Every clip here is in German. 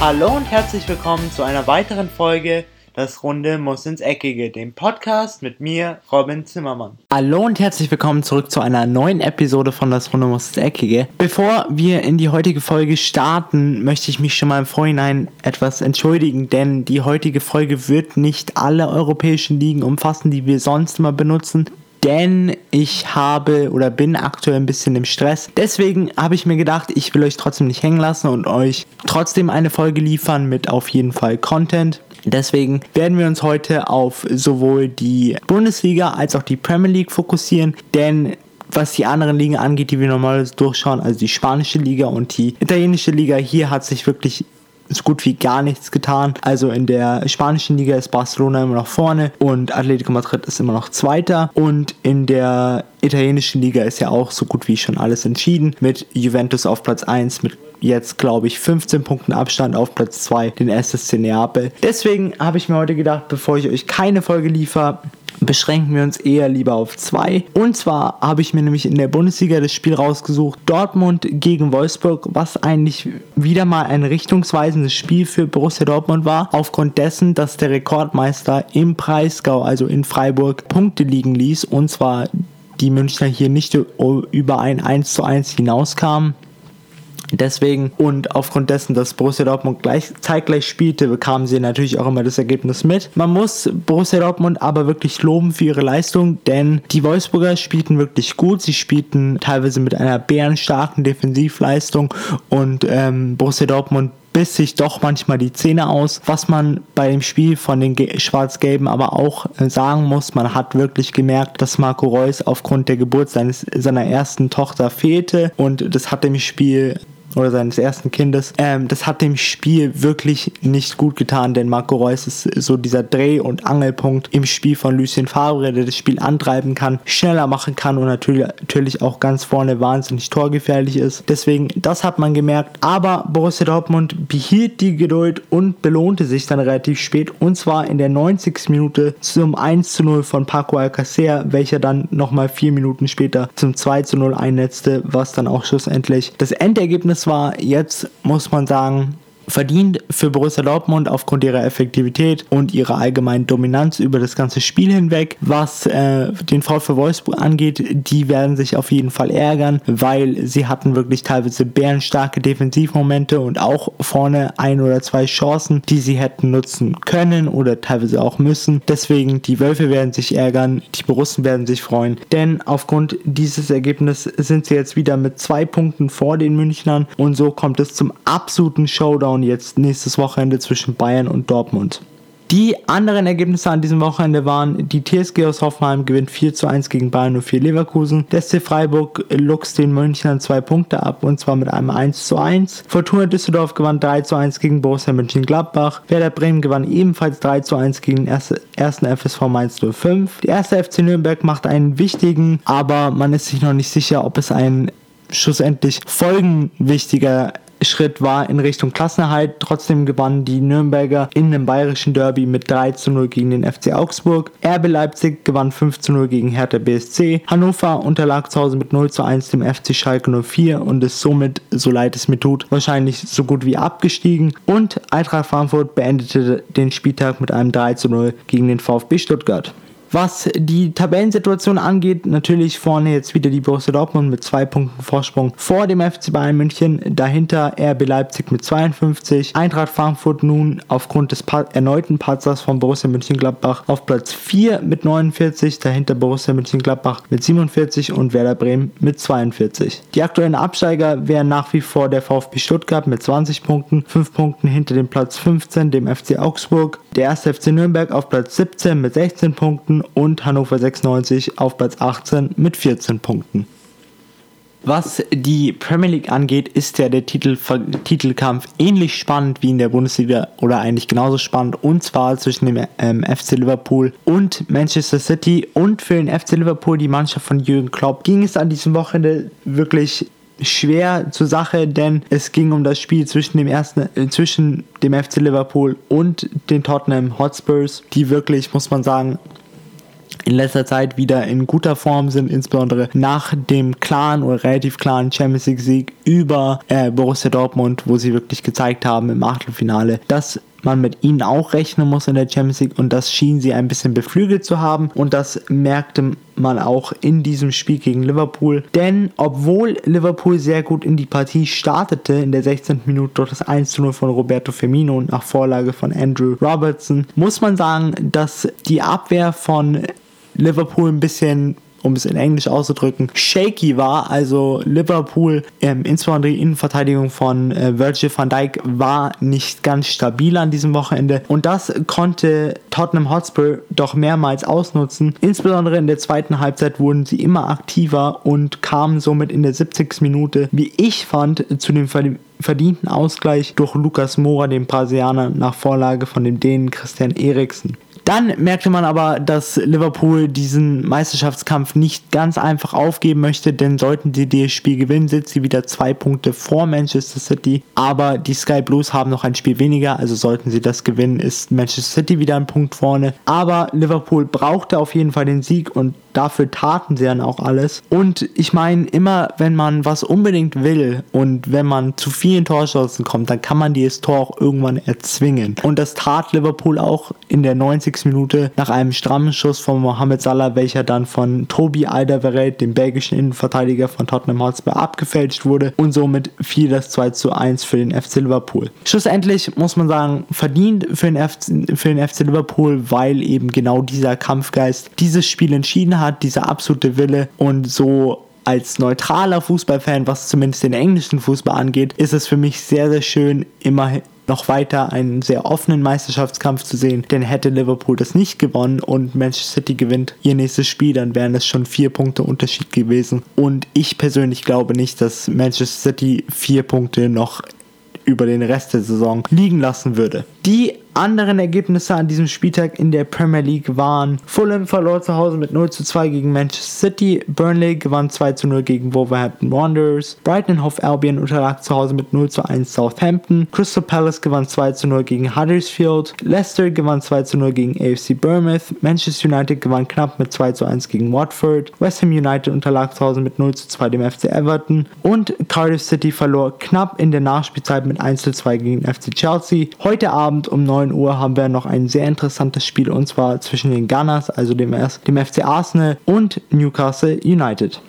Hallo und herzlich willkommen zu einer weiteren Folge Das Runde muss ins Eckige, dem Podcast mit mir, Robin Zimmermann. Hallo und herzlich willkommen zurück zu einer neuen Episode von Das Runde muss ins Eckige. Bevor wir in die heutige Folge starten, möchte ich mich schon mal im Vorhinein etwas entschuldigen, denn die heutige Folge wird nicht alle europäischen Ligen umfassen, die wir sonst immer benutzen denn ich habe oder bin aktuell ein bisschen im Stress. Deswegen habe ich mir gedacht, ich will euch trotzdem nicht hängen lassen und euch trotzdem eine Folge liefern mit auf jeden Fall Content. Deswegen werden wir uns heute auf sowohl die Bundesliga als auch die Premier League fokussieren, denn was die anderen Ligen angeht, die wir normalerweise durchschauen, also die spanische Liga und die italienische Liga, hier hat sich wirklich so gut wie gar nichts getan. Also in der spanischen Liga ist Barcelona immer noch vorne und Atletico Madrid ist immer noch Zweiter. Und in der italienischen Liga ist ja auch so gut wie schon alles entschieden. Mit Juventus auf Platz 1 mit jetzt, glaube ich, 15 Punkten Abstand auf Platz 2, den SSC Neapel. Deswegen habe ich mir heute gedacht, bevor ich euch keine Folge liefere, beschränken wir uns eher lieber auf zwei. Und zwar habe ich mir nämlich in der Bundesliga das Spiel rausgesucht, Dortmund gegen Wolfsburg, was eigentlich wieder mal ein richtungsweisendes Spiel für Borussia Dortmund war, aufgrund dessen, dass der Rekordmeister im Breisgau, also in Freiburg, Punkte liegen ließ und zwar die Münchner hier nicht über ein 1 zu 1 hinauskamen. Deswegen und aufgrund dessen, dass Borussia Dortmund gleich, zeitgleich spielte, bekamen sie natürlich auch immer das Ergebnis mit. Man muss Borussia Dortmund aber wirklich loben für ihre Leistung, denn die Wolfsburger spielten wirklich gut. Sie spielten teilweise mit einer bärenstarken Defensivleistung und ähm, Borussia Dortmund biss sich doch manchmal die Zähne aus. Was man bei dem Spiel von den Schwarz-Gelben aber auch äh, sagen muss, man hat wirklich gemerkt, dass Marco Reus aufgrund der Geburt seines, seiner ersten Tochter fehlte und das hat dem Spiel oder seines ersten Kindes. Ähm, das hat dem Spiel wirklich nicht gut getan, denn Marco Reus ist so dieser Dreh- und Angelpunkt im Spiel von Lucien Favre, der das Spiel antreiben kann, schneller machen kann und natürlich, natürlich auch ganz vorne wahnsinnig torgefährlich ist. Deswegen, das hat man gemerkt. Aber Borussia Dortmund behielt die Geduld und belohnte sich dann relativ spät und zwar in der 90. Minute zum 1 zu 0 von Paco Alcacer, welcher dann nochmal vier Minuten später zum 2 zu 0 einnetzte, was dann auch schlussendlich das Endergebnis war jetzt, muss man sagen, verdient für Borussia Dortmund aufgrund ihrer Effektivität und ihrer allgemeinen Dominanz über das ganze Spiel hinweg. Was äh, den VfL Wolfsburg angeht, die werden sich auf jeden Fall ärgern, weil sie hatten wirklich teilweise bärenstarke Defensivmomente und auch vorne ein oder zwei Chancen, die sie hätten nutzen können oder teilweise auch müssen. Deswegen die Wölfe werden sich ärgern, die Borussen werden sich freuen, denn aufgrund dieses Ergebnisses sind sie jetzt wieder mit zwei Punkten vor den Münchnern und so kommt es zum absoluten Showdown Showdown jetzt nächstes Wochenende zwischen Bayern und Dortmund. Die anderen Ergebnisse an diesem Wochenende waren, die TSG aus Hoffenheim gewinnt 4 zu 1 gegen Bayern 04 Leverkusen. Der SC Freiburg luchst den Münchnern zwei Punkte ab und zwar mit einem 1 zu 1. Fortuna Düsseldorf gewann 3 zu 1 gegen Borussia Mönchengladbach. Werder Bremen gewann ebenfalls 3 zu 1 gegen den ersten FSV Mainz 05. Der erste FC Nürnberg macht einen wichtigen, aber man ist sich noch nicht sicher, ob es ein schlussendlich folgenwichtiger Schritt war in Richtung Klassenerhalt. Trotzdem gewannen die Nürnberger in einem bayerischen Derby mit 3 zu 0 gegen den FC Augsburg. RB Leipzig gewann 5 zu 0 gegen Hertha BSC. Hannover unterlag zu Hause mit 0 zu 1 dem FC Schalke 04 und ist somit, so leid es mir tut, wahrscheinlich so gut wie abgestiegen. Und Eintracht Frankfurt beendete den Spieltag mit einem 3 zu 0 gegen den VfB Stuttgart. Was die Tabellensituation angeht, natürlich vorne jetzt wieder die Borussia Dortmund mit zwei Punkten Vorsprung vor dem FC Bayern München. Dahinter RB Leipzig mit 52. Eintracht Frankfurt nun aufgrund des erneuten Patzers von Borussia Mönchengladbach auf Platz 4 mit 49. Dahinter Borussia Mönchengladbach mit 47 und Werder Bremen mit 42. Die aktuellen Absteiger wären nach wie vor der VfB Stuttgart mit 20 Punkten, 5 Punkten hinter dem Platz 15, dem FC Augsburg. Der erste FC Nürnberg auf Platz 17 mit 16 Punkten und Hannover 96 auf Platz 18 mit 14 Punkten. Was die Premier League angeht, ist ja der Titel, Titelkampf ähnlich spannend wie in der Bundesliga oder eigentlich genauso spannend und zwar zwischen dem ähm, FC Liverpool und Manchester City und für den FC Liverpool, die Mannschaft von Jürgen Klopp, ging es an diesem Wochenende wirklich schwer zur Sache, denn es ging um das Spiel zwischen dem ersten, äh, zwischen dem FC Liverpool und den Tottenham Hotspurs, die wirklich, muss man sagen, in letzter Zeit wieder in guter Form sind, insbesondere nach dem klaren oder relativ klaren Champions League Sieg über äh, Borussia Dortmund, wo sie wirklich gezeigt haben im Achtelfinale, dass man mit ihnen auch rechnen muss in der Champions League und das schien sie ein bisschen beflügelt zu haben und das merkte man auch in diesem Spiel gegen Liverpool. Denn obwohl Liverpool sehr gut in die Partie startete, in der 16. Minute durch das 1 0 von Roberto Firmino nach Vorlage von Andrew Robertson, muss man sagen, dass die Abwehr von Liverpool ein bisschen um es in Englisch auszudrücken, shaky war. Also Liverpool, ähm, insbesondere die Innenverteidigung von äh, Virgil van Dijk, war nicht ganz stabil an diesem Wochenende. Und das konnte Tottenham Hotspur doch mehrmals ausnutzen. Insbesondere in der zweiten Halbzeit wurden sie immer aktiver und kamen somit in der 70. Minute, wie ich fand, zu dem verdienten Ausgleich durch Lukas Moura, den Brasilianer, nach Vorlage von dem Dänen Christian Eriksen. Dann merkte man aber, dass Liverpool diesen Meisterschaftskampf nicht ganz einfach aufgeben möchte, denn sollten sie das Spiel gewinnen, sind sie wieder zwei Punkte vor Manchester City. Aber die Sky Blues haben noch ein Spiel weniger, also sollten sie das gewinnen, ist Manchester City wieder ein Punkt vorne. Aber Liverpool brauchte auf jeden Fall den Sieg und dafür taten sie dann auch alles. Und ich meine, immer wenn man was unbedingt will und wenn man zu vielen Torchancen kommt, dann kann man dieses Tor auch irgendwann erzwingen. Und das tat Liverpool auch in der 90. Minute nach einem strammen Schuss von Mohamed Salah, welcher dann von Tobi Alderweireld, dem belgischen Innenverteidiger von Tottenham Hotspur, abgefälscht wurde und somit fiel das 2 zu 1 für den FC Liverpool. Schlussendlich muss man sagen, verdient für den FC, für den FC Liverpool, weil eben genau dieser Kampfgeist dieses Spiel entschieden hat dieser absolute Wille und so als neutraler Fußballfan, was zumindest den englischen Fußball angeht, ist es für mich sehr, sehr schön, immer noch weiter einen sehr offenen Meisterschaftskampf zu sehen, denn hätte Liverpool das nicht gewonnen und Manchester City gewinnt ihr nächstes Spiel, dann wären es schon vier Punkte Unterschied gewesen. Und ich persönlich glaube nicht, dass Manchester City vier Punkte noch über den Rest der Saison liegen lassen würde. Die anderen Ergebnisse an diesem Spieltag in der Premier League waren. Fulham verlor zu Hause mit 0 zu 2 gegen Manchester City, Burnley gewann 2 zu 0 gegen Wolverhampton Wanderers, Brighton Hove Albion unterlag zu Hause mit 0 zu 1 Southampton, Crystal Palace gewann 2 zu 0 gegen Huddersfield, Leicester gewann 2 zu 0 gegen AFC Bournemouth, Manchester United gewann knapp mit 2 zu 1 gegen Watford, West Ham United unterlag zu Hause mit 0 zu 2 dem FC Everton. Und Cardiff City verlor knapp in der Nachspielzeit mit 1 zu 2 gegen FC Chelsea. Heute Abend um 9 9 Uhr haben wir noch ein sehr interessantes Spiel und zwar zwischen den Gunners, also dem, dem FC Arsenal und Newcastle United.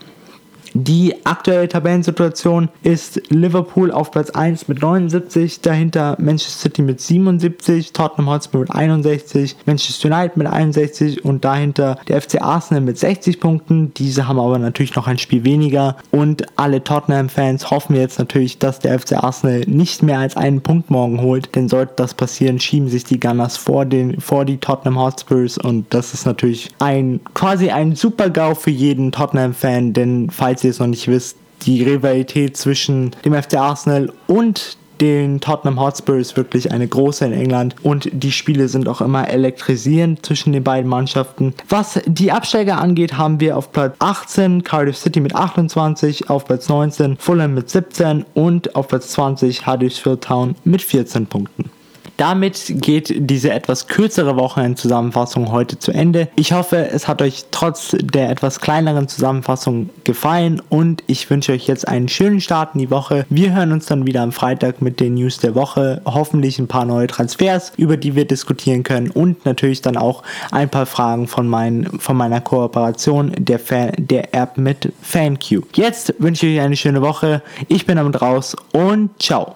Die aktuelle Tabellensituation ist Liverpool auf Platz 1 mit 79, dahinter Manchester City mit 77, Tottenham Hotspur mit 61, Manchester United mit 61 und dahinter der FC Arsenal mit 60 Punkten. Diese haben aber natürlich noch ein Spiel weniger. Und alle Tottenham-Fans hoffen jetzt natürlich, dass der FC Arsenal nicht mehr als einen Punkt morgen holt, denn sollte das passieren, schieben sich die Gunners vor, den, vor die Tottenham Hotspurs. Und das ist natürlich ein quasi ein Super-GAU für jeden Tottenham-Fan, denn falls falls ihr es noch nicht wisst, die Rivalität zwischen dem FC Arsenal und den Tottenham Hotspur ist wirklich eine große in England und die Spiele sind auch immer elektrisierend zwischen den beiden Mannschaften. Was die Absteiger angeht, haben wir auf Platz 18 Cardiff City mit 28, auf Platz 19 Fulham mit 17 und auf Platz 20 Huddersfield Town mit 14 Punkten. Damit geht diese etwas kürzere Wochenendzusammenfassung heute zu Ende. Ich hoffe, es hat euch trotz der etwas kleineren Zusammenfassung gefallen und ich wünsche euch jetzt einen schönen Start in die Woche. Wir hören uns dann wieder am Freitag mit den News der Woche. Hoffentlich ein paar neue Transfers, über die wir diskutieren können und natürlich dann auch ein paar Fragen von, mein, von meiner Kooperation der, Fan, der App mit FanQ. Jetzt wünsche ich euch eine schöne Woche. Ich bin damit raus und ciao.